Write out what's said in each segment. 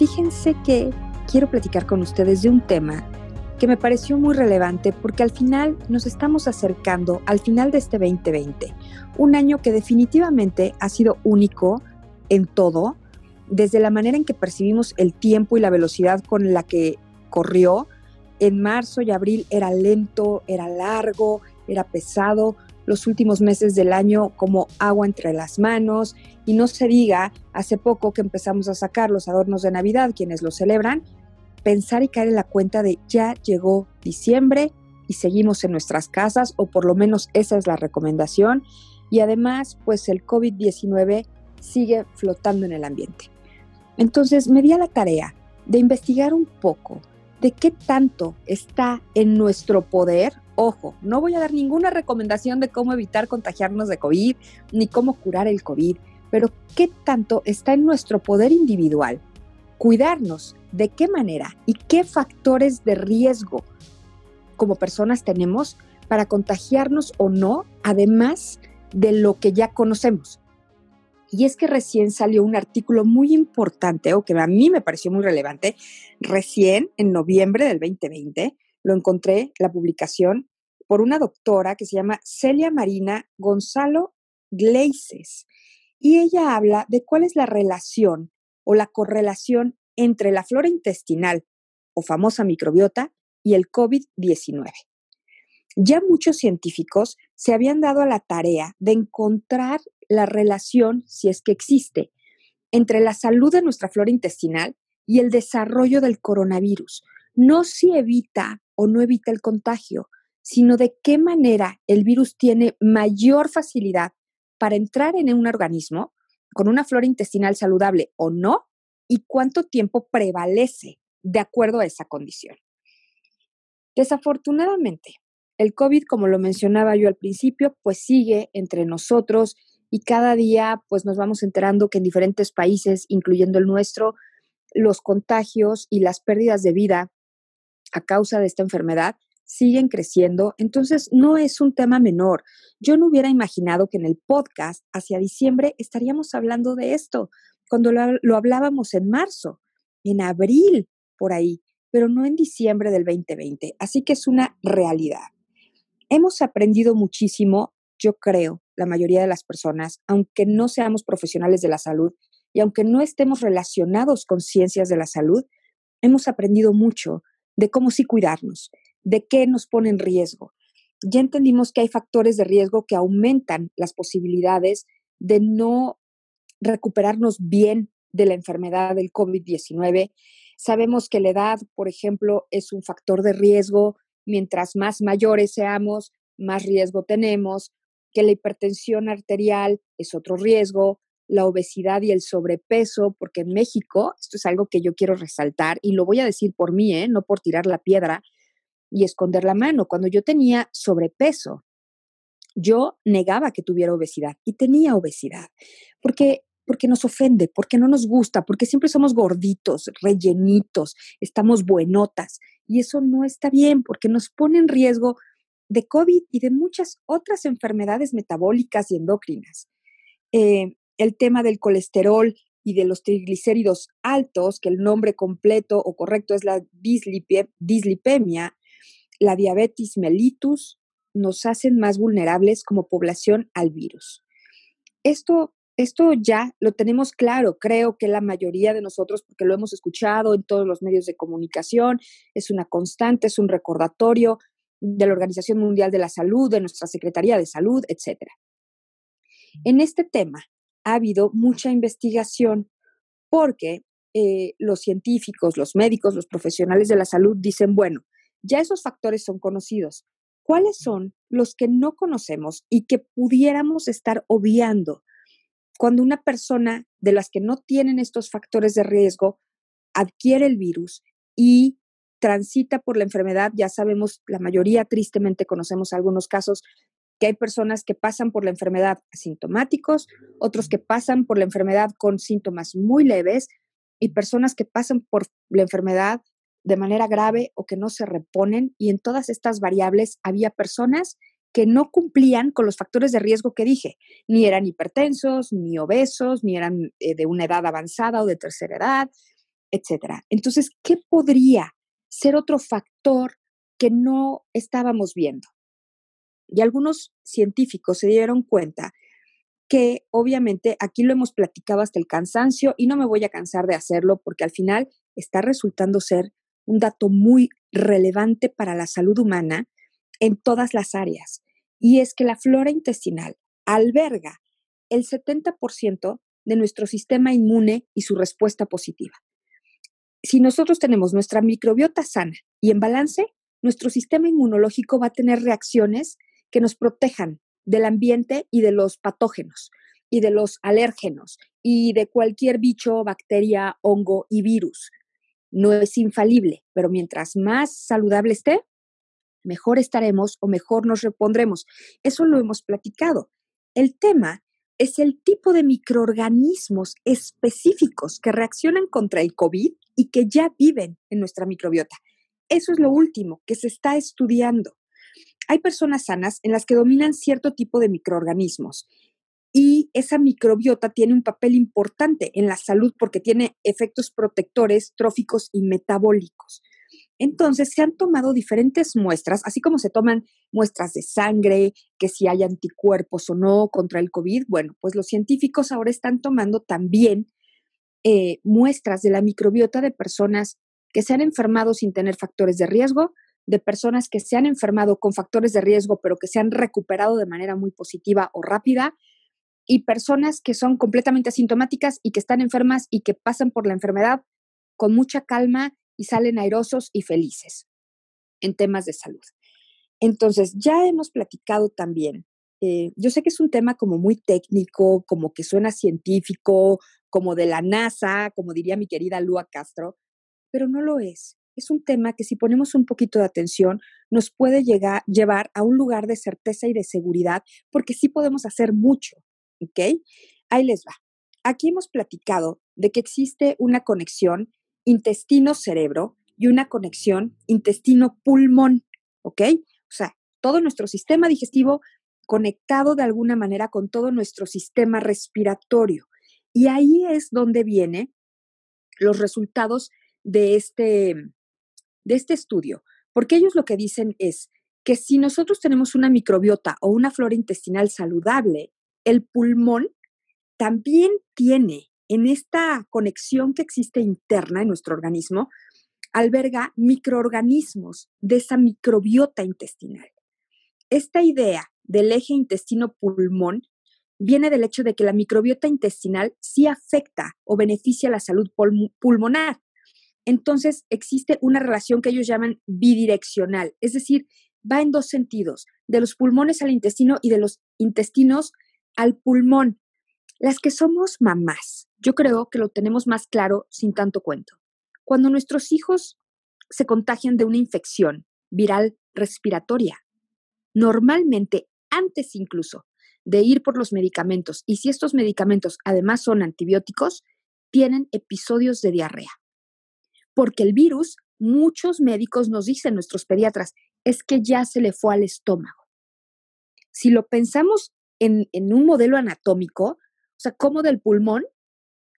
Fíjense que quiero platicar con ustedes de un tema que me pareció muy relevante porque al final nos estamos acercando al final de este 2020, un año que definitivamente ha sido único en todo, desde la manera en que percibimos el tiempo y la velocidad con la que corrió. En marzo y abril era lento, era largo, era pesado, los últimos meses del año como agua entre las manos y no se diga, hace poco que empezamos a sacar los adornos de Navidad, quienes lo celebran, pensar y caer en la cuenta de ya llegó diciembre y seguimos en nuestras casas, o por lo menos esa es la recomendación. Y además, pues el COVID-19 sigue flotando en el ambiente. Entonces me di a la tarea de investigar un poco de qué tanto está en nuestro poder Ojo, no voy a dar ninguna recomendación de cómo evitar contagiarnos de COVID ni cómo curar el COVID, pero qué tanto está en nuestro poder individual cuidarnos, de qué manera y qué factores de riesgo como personas tenemos para contagiarnos o no, además de lo que ya conocemos. Y es que recién salió un artículo muy importante, o que a mí me pareció muy relevante, recién en noviembre del 2020, lo encontré, la publicación, por una doctora que se llama Celia Marina Gonzalo Gleises. Y ella habla de cuál es la relación o la correlación entre la flora intestinal o famosa microbiota y el COVID-19. Ya muchos científicos se habían dado a la tarea de encontrar la relación, si es que existe, entre la salud de nuestra flora intestinal y el desarrollo del coronavirus. No si evita o no evita el contagio, sino de qué manera el virus tiene mayor facilidad para entrar en un organismo con una flora intestinal saludable o no, y cuánto tiempo prevalece de acuerdo a esa condición. Desafortunadamente, el COVID, como lo mencionaba yo al principio, pues sigue entre nosotros y cada día pues nos vamos enterando que en diferentes países, incluyendo el nuestro, los contagios y las pérdidas de vida a causa de esta enfermedad siguen creciendo, entonces no es un tema menor. Yo no hubiera imaginado que en el podcast hacia diciembre estaríamos hablando de esto, cuando lo, hablábamos en marzo, en abril, por ahí, pero no en diciembre del 2020. Así que es una realidad. Hemos aprendido muchísimo, yo creo, la mayoría de las personas, aunque no seamos profesionales de la salud y aunque no estemos relacionados con ciencias de la salud, hemos aprendido mucho de cómo sí cuidarnos de qué nos pone en riesgo. Ya entendimos que hay factores de riesgo que aumentan las posibilidades de no recuperarnos bien de la enfermedad del COVID-19. Sabemos que la edad, por ejemplo, es un factor de riesgo. Mientras más mayores seamos, más riesgo tenemos, que la hipertensión arterial es otro riesgo, la obesidad y el sobrepeso, porque en México, esto es algo que yo quiero resaltar y lo voy a decir por mí, ¿eh? no por tirar la piedra, y esconder la mano. Cuando yo tenía sobrepeso, yo negaba que tuviera obesidad y tenía obesidad, porque porque nos ofende, porque no nos gusta, porque siempre somos gorditos, rellenitos, estamos buenotas. Y eso no está bien, porque nos pone en riesgo de COVID y de muchas otras enfermedades metabólicas y endocrinas. Eh, el tema del colesterol y de los triglicéridos altos, que el nombre completo o correcto es la dislipemia, la diabetes mellitus nos hacen más vulnerables como población al virus. Esto, esto ya lo tenemos claro, creo que la mayoría de nosotros, porque lo hemos escuchado en todos los medios de comunicación, es una constante, es un recordatorio de la Organización Mundial de la Salud, de nuestra Secretaría de Salud, etc. En este tema ha habido mucha investigación porque eh, los científicos, los médicos, los profesionales de la salud dicen, bueno, ya esos factores son conocidos. ¿Cuáles son los que no conocemos y que pudiéramos estar obviando cuando una persona de las que no tienen estos factores de riesgo adquiere el virus y transita por la enfermedad. Ya sabemos, la mayoría tristemente conocemos algunos casos que hay personas que pasan por la enfermedad asintomáticos, otros que pasan por la enfermedad con síntomas muy leves y personas que pasan por la enfermedad de manera grave o que no se reponen. Y en todas estas variables había personas que no cumplían con los factores de riesgo que dije, ni eran hipertensos, ni obesos, ni eran eh, de una edad avanzada o de tercera edad, etc. Entonces, ¿qué podría ser otro factor que no estábamos viendo? Y algunos científicos se dieron cuenta que obviamente aquí lo hemos platicado hasta el cansancio y no me voy a cansar de hacerlo porque al final está resultando ser un dato muy relevante para la salud humana en todas las áreas, y es que la flora intestinal alberga el 70% de nuestro sistema inmune y su respuesta positiva. Si nosotros tenemos nuestra microbiota sana y en balance, nuestro sistema inmunológico va a tener reacciones que nos protejan del ambiente y de los patógenos y de los alérgenos y de cualquier bicho, bacteria, hongo y virus. No es infalible, pero mientras más saludable esté, mejor estaremos o mejor nos repondremos. Eso lo hemos platicado. El tema es el tipo de microorganismos específicos que reaccionan contra el COVID y que ya viven en nuestra microbiota. Eso es lo último que se está estudiando. Hay personas sanas en las que dominan cierto tipo de microorganismos y esa microbiota tiene un papel importante en la salud porque tiene efectos protectores, tróficos y metabólicos. Entonces, se han tomado diferentes muestras, así como se toman muestras de sangre, que si hay anticuerpos o no contra el COVID. Bueno, pues los científicos ahora están tomando también eh, muestras de la microbiota de personas que se han enfermado sin tener factores de riesgo, de personas que se han enfermado con factores de riesgo, pero que se han recuperado de manera muy positiva o rápida, y personas que son completamente asintomáticas y que están enfermas y que pasan por la enfermedad con mucha calma y salen airosos y felices en temas de salud. Entonces, ya hemos platicado también. Eh, yo sé que es un tema como muy técnico, como que suena científico, como de la NASA, como diría mi querida Lua Castro, pero no lo es. Es un tema que si ponemos un poquito de atención nos puede llegar, llevar a un lugar de certeza y de seguridad, porque sí podemos hacer mucho, ¿ok? Ahí les va. Aquí hemos platicado de que existe una conexión intestino-cerebro y una conexión intestino-pulmón, ¿ok? O sea, todo nuestro sistema digestivo conectado de alguna manera con todo nuestro sistema respiratorio. Y ahí es donde vienen los resultados de este, de este estudio, porque ellos lo que dicen es que si nosotros tenemos una microbiota o una flora intestinal saludable, el pulmón también tiene en esta conexión que existe interna en nuestro organismo, alberga microorganismos de esa microbiota intestinal. Esta idea del eje intestino-pulmón viene del hecho de que la microbiota intestinal sí afecta o beneficia la salud pulmonar. Entonces existe una relación que ellos llaman bidireccional, es decir, va en dos sentidos, de los pulmones al intestino y de los intestinos al pulmón. Las que somos mamás, yo creo que lo tenemos más claro sin tanto cuento. Cuando nuestros hijos se contagian de una infección viral respiratoria, normalmente antes incluso de ir por los medicamentos, y si estos medicamentos además son antibióticos, tienen episodios de diarrea. Porque el virus, muchos médicos nos dicen, nuestros pediatras, es que ya se le fue al estómago. Si lo pensamos en, en un modelo anatómico, o sea, cómo del pulmón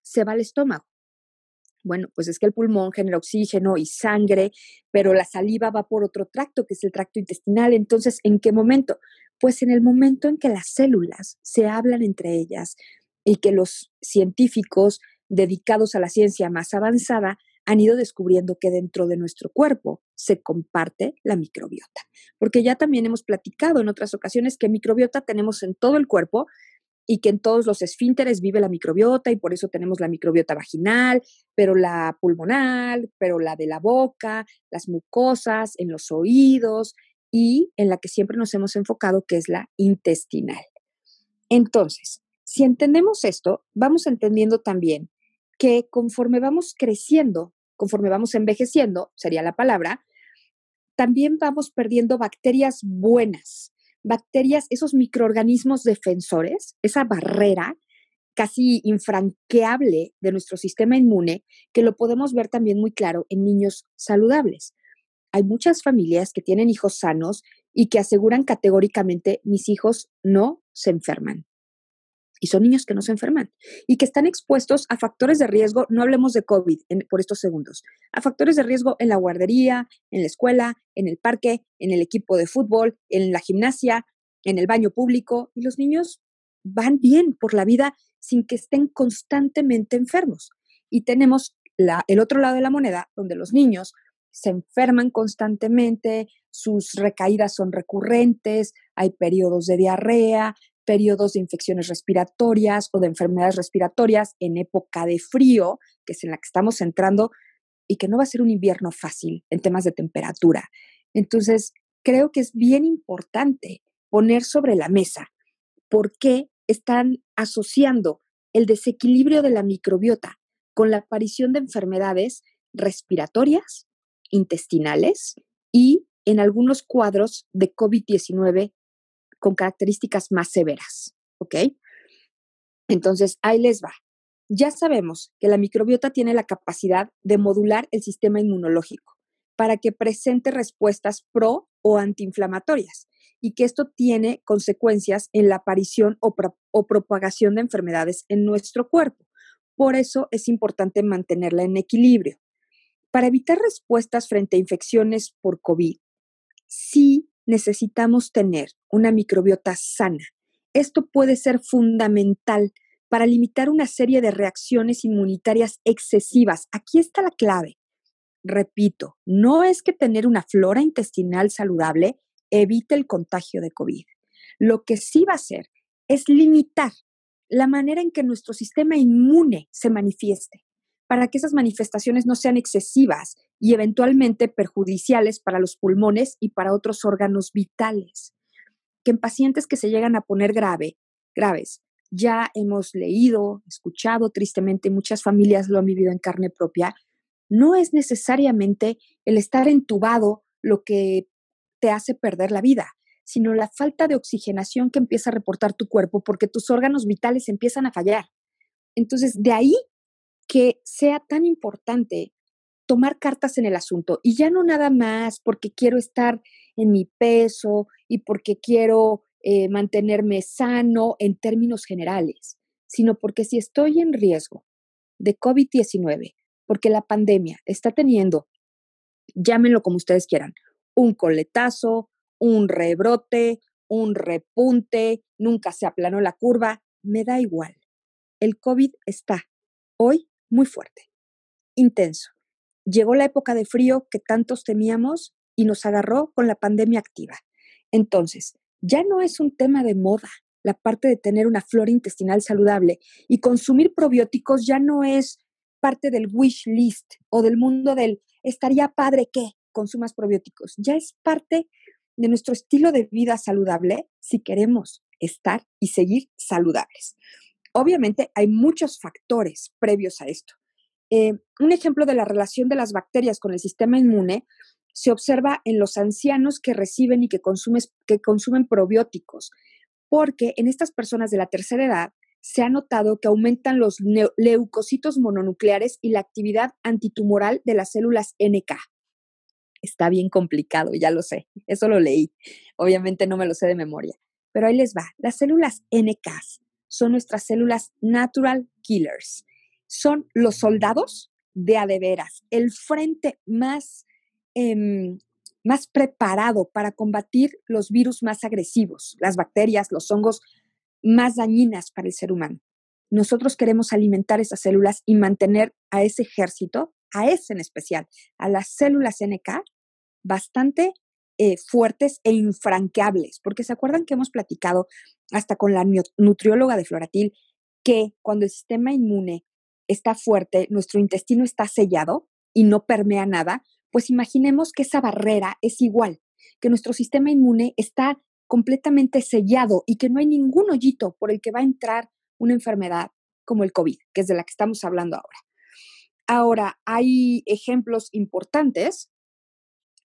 se va al estómago. Bueno, pues es que el pulmón genera oxígeno y sangre, pero la saliva va por otro tracto, que es el tracto intestinal. Entonces, ¿en qué momento? Pues en el momento en que las células se hablan entre ellas y que los científicos dedicados a la ciencia más avanzada han ido descubriendo que dentro de nuestro cuerpo se comparte la microbiota. Porque ya también hemos platicado en otras ocasiones que microbiota tenemos en todo el cuerpo y que en todos los esfínteres vive la microbiota y por eso tenemos la microbiota vaginal, pero la pulmonar, pero la de la boca, las mucosas, en los oídos y en la que siempre nos hemos enfocado, que es la intestinal. Entonces, si entendemos esto, vamos entendiendo también que conforme vamos creciendo conforme vamos envejeciendo, sería la palabra, también vamos perdiendo bacterias buenas, bacterias, esos microorganismos defensores, esa barrera casi infranqueable de nuestro sistema inmune, que lo podemos ver también muy claro en niños saludables. Hay muchas familias que tienen hijos sanos y que aseguran categóricamente, mis hijos no se enferman. Y son niños que no se enferman y que están expuestos a factores de riesgo, no hablemos de COVID por estos segundos, a factores de riesgo en la guardería, en la escuela, en el parque, en el equipo de fútbol, en la gimnasia, en el baño público. Y los niños van bien por la vida sin que estén constantemente enfermos. Y tenemos la, el otro lado de la moneda, donde los niños se enferman constantemente, sus recaídas son recurrentes, hay periodos de diarrea, periodos de infecciones respiratorias o de enfermedades respiratorias en época de frío, que es en la que estamos entrando, y que no va a ser un invierno fácil en temas de temperatura. Entonces, creo que es bien importante poner sobre la mesa por qué están asociando el desequilibrio de la microbiota con la aparición de enfermedades respiratorias, intestinales y en algunos cuadros de COVID-19 con características más severas. ¿Ok? Entonces, ahí les va. Ya sabemos que la microbiota tiene la capacidad de modular el sistema inmunológico para que presente respuestas pro o antiinflamatorias y que esto tiene consecuencias en la aparición o, o propagación de enfermedades en nuestro cuerpo. Por eso es importante mantenerla en equilibrio. Para evitar respuestas frente a infecciones por COVID, sí necesitamos tener una microbiota sana. Esto puede ser fundamental para limitar una serie de reacciones inmunitarias excesivas. Aquí está la clave. Repito, no es que tener una flora intestinal saludable evite el contagio de COVID. Lo que sí va a hacer es limitar la manera en que nuestro sistema inmune se manifieste, para que esas manifestaciones no sean excesivas y eventualmente perjudiciales para los pulmones y para otros órganos vitales. Que en pacientes que se llegan a poner grave, graves, ya hemos leído, escuchado tristemente, muchas familias lo han vivido en carne propia, no es necesariamente el estar entubado lo que te hace perder la vida, sino la falta de oxigenación que empieza a reportar tu cuerpo porque tus órganos vitales empiezan a fallar. Entonces, de ahí que sea tan importante tomar cartas en el asunto y ya no nada más porque quiero estar en mi peso y porque quiero eh, mantenerme sano en términos generales, sino porque si estoy en riesgo de COVID-19, porque la pandemia está teniendo, llámenlo como ustedes quieran, un coletazo, un rebrote, un repunte, nunca se aplanó la curva, me da igual. El COVID está hoy muy fuerte, intenso. Llegó la época de frío que tantos temíamos y nos agarró con la pandemia activa. Entonces, ya no es un tema de moda la parte de tener una flora intestinal saludable y consumir probióticos ya no es parte del wish list o del mundo del estaría padre que consumas probióticos. Ya es parte de nuestro estilo de vida saludable si queremos estar y seguir saludables. Obviamente hay muchos factores previos a esto. Eh, un ejemplo de la relación de las bacterias con el sistema inmune se observa en los ancianos que reciben y que, que consumen probióticos, porque en estas personas de la tercera edad se ha notado que aumentan los leucocitos mononucleares y la actividad antitumoral de las células NK está bien complicado, ya lo sé, eso lo leí, obviamente no me lo sé de memoria, pero ahí les va, las células NK son nuestras células natural killers, son los soldados de adeveras, el frente más, em, más preparado para combatir los virus más agresivos, las bacterias, los hongos más dañinas para el ser humano. Nosotros queremos alimentar esas células y mantener a ese ejército a ese en especial, a las células NK, bastante eh, fuertes e infranqueables, porque se acuerdan que hemos platicado hasta con la nutrióloga de Floratil que cuando el sistema inmune está fuerte, nuestro intestino está sellado y no permea nada, pues imaginemos que esa barrera es igual, que nuestro sistema inmune está completamente sellado y que no hay ningún hoyito por el que va a entrar una enfermedad como el COVID, que es de la que estamos hablando ahora. Ahora, hay ejemplos importantes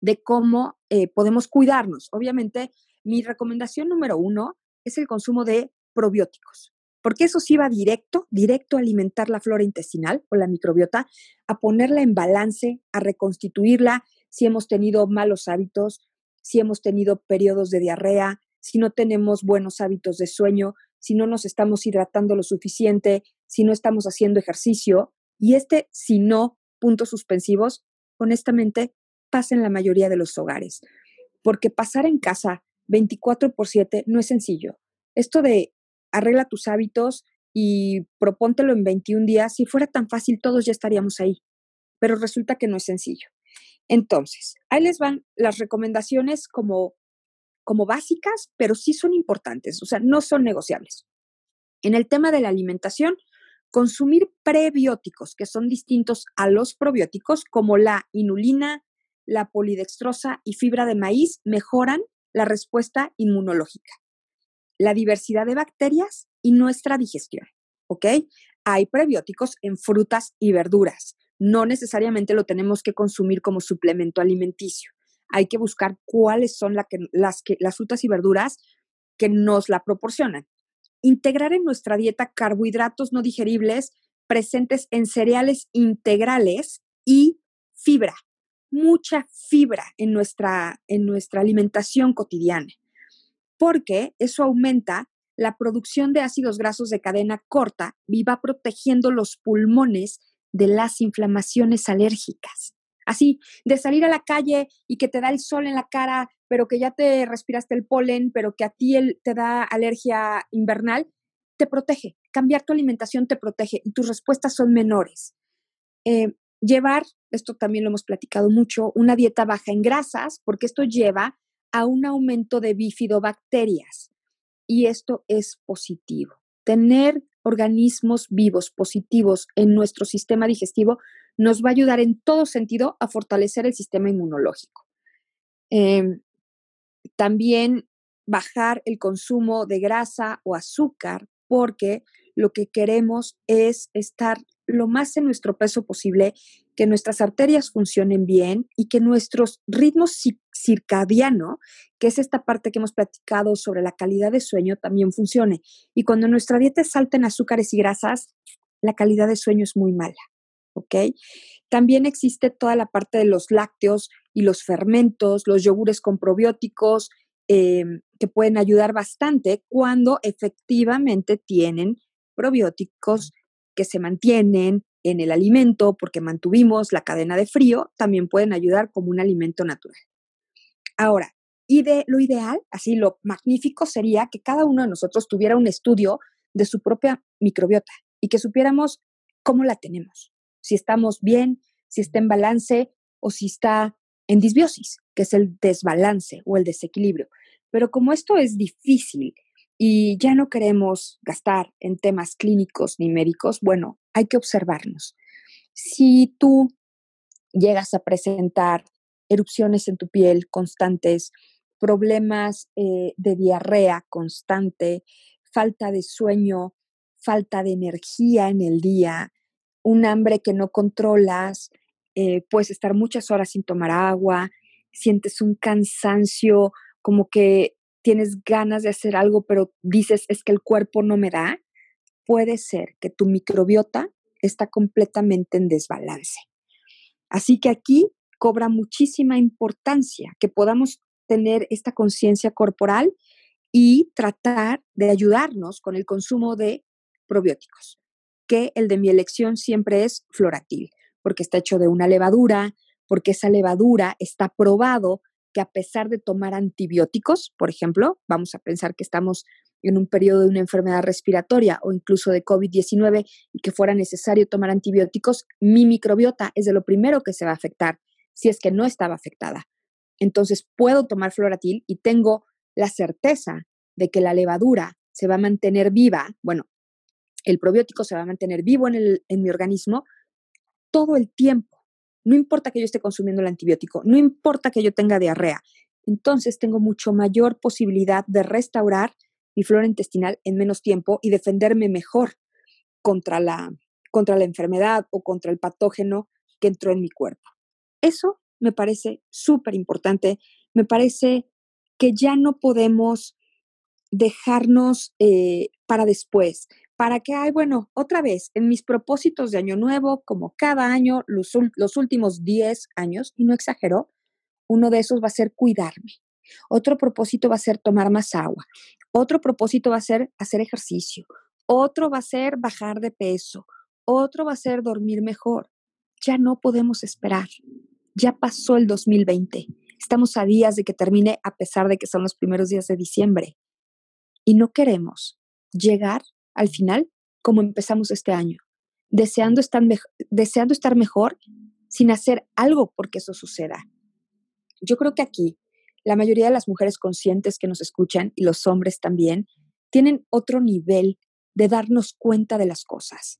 de cómo eh, podemos cuidarnos. Obviamente, mi recomendación número uno es el consumo de probióticos, porque eso sí va directo, directo a alimentar la flora intestinal o la microbiota, a ponerla en balance, a reconstituirla si hemos tenido malos hábitos, si hemos tenido periodos de diarrea, si no tenemos buenos hábitos de sueño, si no nos estamos hidratando lo suficiente, si no estamos haciendo ejercicio. Y este, si no, puntos suspensivos, honestamente, pasa en la mayoría de los hogares. Porque pasar en casa 24 por 7 no es sencillo. Esto de arregla tus hábitos y propóntelo en 21 días, si fuera tan fácil, todos ya estaríamos ahí. Pero resulta que no es sencillo. Entonces, ahí les van las recomendaciones como como básicas, pero sí son importantes, o sea, no son negociables. En el tema de la alimentación, consumir prebióticos, que son distintos a los probióticos, como la inulina, la polidextrosa y fibra de maíz, mejoran la respuesta inmunológica, la diversidad de bacterias y nuestra digestión. Hay prebióticos en frutas y verduras. No necesariamente lo tenemos que consumir como suplemento alimenticio hay que buscar cuáles son las, las frutas y verduras que nos la proporcionan. Integrar en nuestra dieta carbohidratos no digeribles presentes en cereales integrales y fibra, mucha fibra en nuestra, en nuestra alimentación cotidiana, porque eso aumenta la producción de ácidos grasos de cadena corta y va protegiendo los pulmones de las inflamaciones alérgicas. Así, de salir a la calle y que te da el sol en la cara, pero que ya te respiraste el polen, pero que a ti te da alergia invernal, te protege. Cambiar tu alimentación te protege y tus respuestas son menores. Eh, llevar, esto también lo hemos platicado mucho, una dieta baja en grasas, porque esto lleva a un aumento de bifidobacterias y esto es positivo. Tener organismos vivos positivos en nuestro sistema digestivo nos va a ayudar en todo sentido a fortalecer el sistema inmunológico. Em, también bajar el consumo de grasa o azúcar porque lo que queremos es estar lo más en nuestro peso posible, que nuestras arterias funcionen bien y que nuestros ritmos circadiano, que es esta parte que hemos platicado sobre la calidad de sueño, también funcione. Y cuando nuestra dieta es alta en azúcares y grasas, la calidad de sueño es muy mala. ¿ok? También existe toda la parte de los lácteos y los fermentos, los yogures con probióticos, em, que pueden ayudar bastante cuando efectivamente tienen probióticos que se mantienen en el alimento porque mantuvimos la cadena de frío, también pueden ayudar como un alimento natural. Ahora, y de lo ideal, así lo magnífico sería que cada uno de nosotros tuviera un estudio de su propia microbiota y que supiéramos cómo la tenemos si estamos bien, si está en balance o si está en disbiosis, que es el desbalance o el desequilibrio. Pero como esto es difícil y ya no queremos gastar en temas clínicos ni médicos, bueno, hay que observarnos. Si tú llegas a presentar erupciones en tu piel constantes, problemas eh, de diarrea constante, falta de sueño, falta de energía en el día, un hambre que no controlas, eh, puedes estar muchas horas sin tomar agua, sientes un cansancio, como que tienes ganas de hacer algo, pero dices es que el cuerpo no me da, puede ser que tu microbiota está completamente en desbalance. Así que aquí cobra muchísima importancia que podamos tener esta conciencia corporal y tratar de ayudarnos con el consumo de probióticos que el de mi elección siempre es floratil, porque está hecho de una levadura, porque esa levadura está probado que a pesar de tomar antibióticos, por ejemplo, vamos a pensar que estamos en un periodo de una enfermedad respiratoria o incluso de COVID-19 y que fuera necesario tomar antibióticos, mi microbiota es de lo primero que se va a afectar si es que no estaba afectada. Entonces puedo tomar floratil y tengo la certeza de que la levadura se va a mantener viva, bueno, el probiótico se va a mantener vivo en, mi organismo todo el tiempo. No importa que yo esté consumiendo el antibiótico, no importa que yo tenga diarrea. Entonces tengo mucho mayor posibilidad de restaurar mi flora intestinal en menos tiempo y defenderme mejor contra la, contra la enfermedad o contra el patógeno que entró en mi cuerpo. Eso me parece súper importante. Me parece que ya no podemos dejarnos eh, para después, para que, ay, bueno, otra vez, en mis propósitos de año nuevo, como cada año, los, los últimos 10 años, y no exagero, uno de esos va a ser cuidarme. Otro propósito va a ser tomar más agua. Otro propósito va a ser hacer ejercicio. Otro va a ser bajar de peso. Otro va a ser dormir mejor. Ya no podemos esperar. Ya pasó el 2020. Estamos a días de que termine a pesar de que son los primeros días de diciembre. Y no queremos llegar al final como empezamos este año, deseando estar, deseando estar mejor sin hacer algo porque eso suceda. Yo creo que aquí la mayoría de las mujeres conscientes que nos escuchan y los hombres también tienen otro nivel de darnos cuenta de las cosas.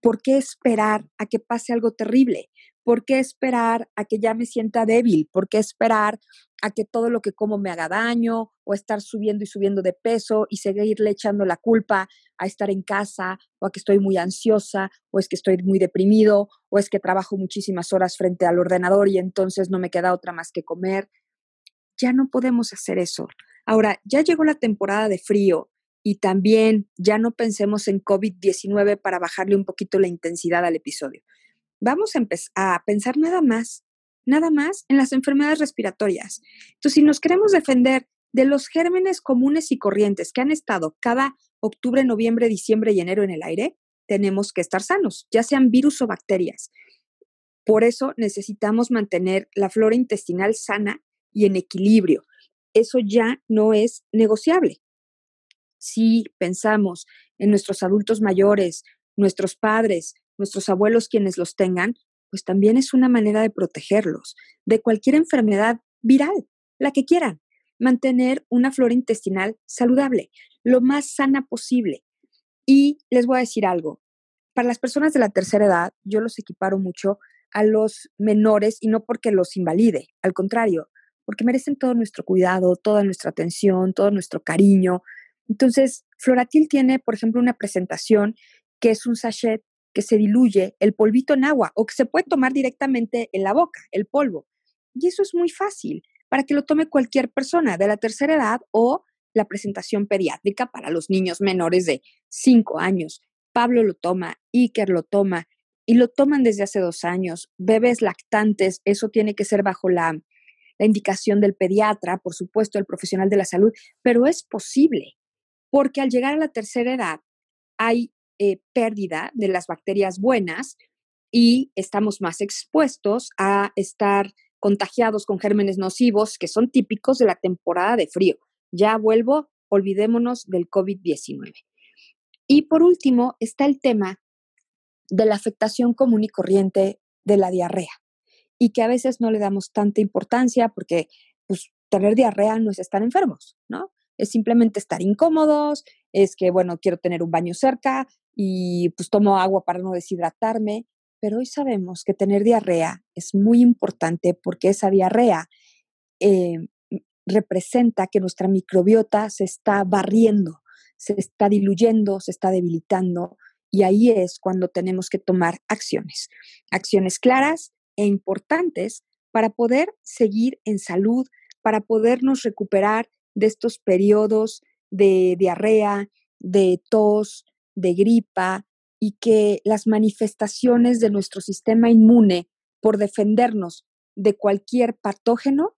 ¿Por qué esperar a que pase algo terrible? ¿Por qué esperar a que ya me sienta débil? ¿Por qué esperar a que todo lo que como me haga daño o estar subiendo y subiendo de peso y seguirle echando la culpa a estar en casa o a que estoy muy ansiosa o es que estoy muy deprimido o es que trabajo muchísimas horas frente al ordenador y entonces no me queda otra más que comer? Ya no podemos hacer eso. Ahora, ya llegó la temporada de frío y también ya no pensemos en COVID-19 para bajarle un poquito la intensidad al episodio. Vamos a, pensar nada más, nada más en las enfermedades respiratorias. Entonces, si nos queremos defender de los gérmenes comunes y corrientes que han estado cada octubre, noviembre, diciembre y enero en el aire, tenemos que estar sanos, ya sean virus o bacterias. Por eso necesitamos mantener la flora intestinal sana y en equilibrio. Eso ya no es negociable si pensamos en nuestros adultos mayores, nuestros padres, nuestros abuelos quienes los tengan, pues también es una manera de protegerlos de cualquier enfermedad viral, la que quieran. Mantener una flora intestinal saludable, lo más sana posible. Y les voy a decir algo, para las personas de la tercera edad, yo los equiparo mucho a los menores y no porque los invalide, al contrario, porque merecen todo nuestro cuidado, toda nuestra atención, todo nuestro cariño, entonces, Floratil tiene, por ejemplo, una presentación que es un sachet que se diluye el polvito en agua o que se puede tomar directamente en la boca, el polvo. Y eso es muy fácil para que lo tome cualquier persona de la tercera edad o la presentación pediátrica para los niños menores de 5 años. Pablo lo toma, Iker lo toma y lo toman desde hace dos años. Bebés lactantes, eso tiene que ser bajo la, la indicación del pediatra, por supuesto, el profesional de la salud, pero es posible porque al llegar a la tercera edad hay eh, pérdida de las bacterias buenas y estamos más expuestos a estar contagiados con gérmenes nocivos que son típicos de la temporada de frío. Ya vuelvo, olvidémonos del COVID-19. Y por último está el tema de la afectación común y corriente de la diarrea y que a veces no le damos tanta importancia porque pues, tener diarrea no es estar enfermos, ¿no? Es simplemente estar incómodos, es que, bueno, quiero tener un baño cerca y pues tomo agua para no deshidratarme, pero hoy sabemos que tener diarrea es muy importante porque esa diarrea eh, representa que nuestra microbiota se está barriendo, se está diluyendo, se está debilitando y ahí es cuando tenemos que tomar acciones, acciones claras e importantes para poder seguir en salud, para podernos recuperar de estos periodos de diarrea, de tos, de gripa y que las manifestaciones de nuestro sistema inmune por defendernos de cualquier patógeno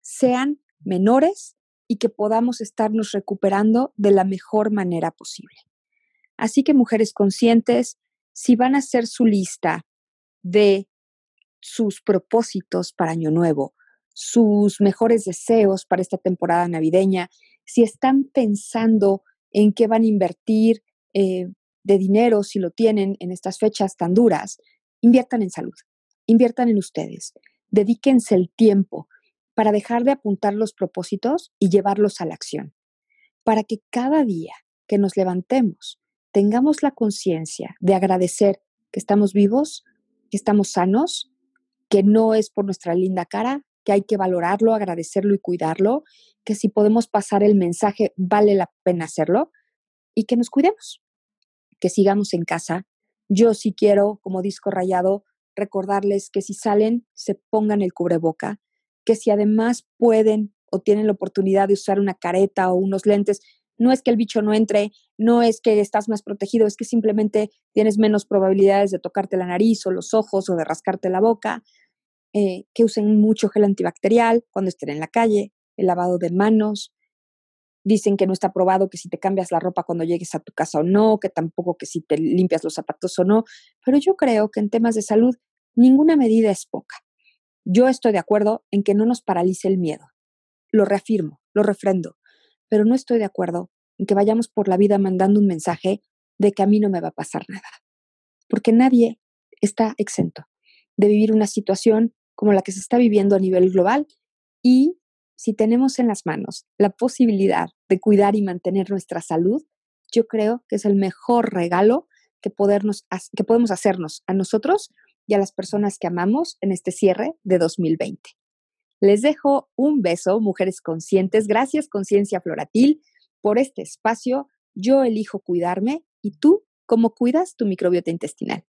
sean menores y que podamos estarnos recuperando de la mejor manera posible. Así que mujeres conscientes, si van a hacer su lista de sus propósitos para Año Nuevo, sus mejores deseos para esta temporada navideña, si están pensando en qué van a invertir eh, de dinero, si lo tienen en estas fechas tan duras, inviertan en salud, inviertan en ustedes, dedíquense el tiempo para dejar de apuntar los propósitos y llevarlos a la acción, para que cada día que nos levantemos tengamos la conciencia de agradecer que estamos vivos, que estamos sanos, que no es por nuestra linda cara, que hay que valorarlo, agradecerlo y cuidarlo, que si podemos pasar el mensaje, vale la pena hacerlo y que nos cuidemos, que sigamos en casa, Yo sí quiero, como disco rayado, recordarles que si salen, se pongan el cubreboca, que si además pueden o tienen la oportunidad de usar una careta o unos lentes, no es que el bicho no entre, no es que estás más protegido, es que simplemente tienes menos probabilidades de tocarte la nariz o los ojos o de rascarte la boca, eh, que usen mucho gel antibacterial cuando estén en la calle, el lavado de manos. Dicen que no está probado que si te cambias la ropa cuando llegues a tu casa o no, que tampoco que si te limpias los zapatos o no, pero yo creo que en temas de salud ninguna medida es poca. Yo estoy de acuerdo en que no nos paralice el miedo. Lo reafirmo, lo refrendo pero no estoy de acuerdo en que vayamos por la vida mandando un mensaje de que a mí no me va a pasar nada. Porque nadie está exento de vivir una situación como la que se está viviendo a nivel global y si tenemos en las manos la posibilidad de cuidar y mantener nuestra salud, yo creo que es el mejor regalo que, podernos, que podemos hacernos a nosotros y a las personas que amamos en este cierre de 2020. Les dejo un beso, mujeres conscientes. Gracias, Conciencia Floratil, por este espacio. Yo elijo cuidarme y tú, ¿cómo cuidas tu microbiota intestinal?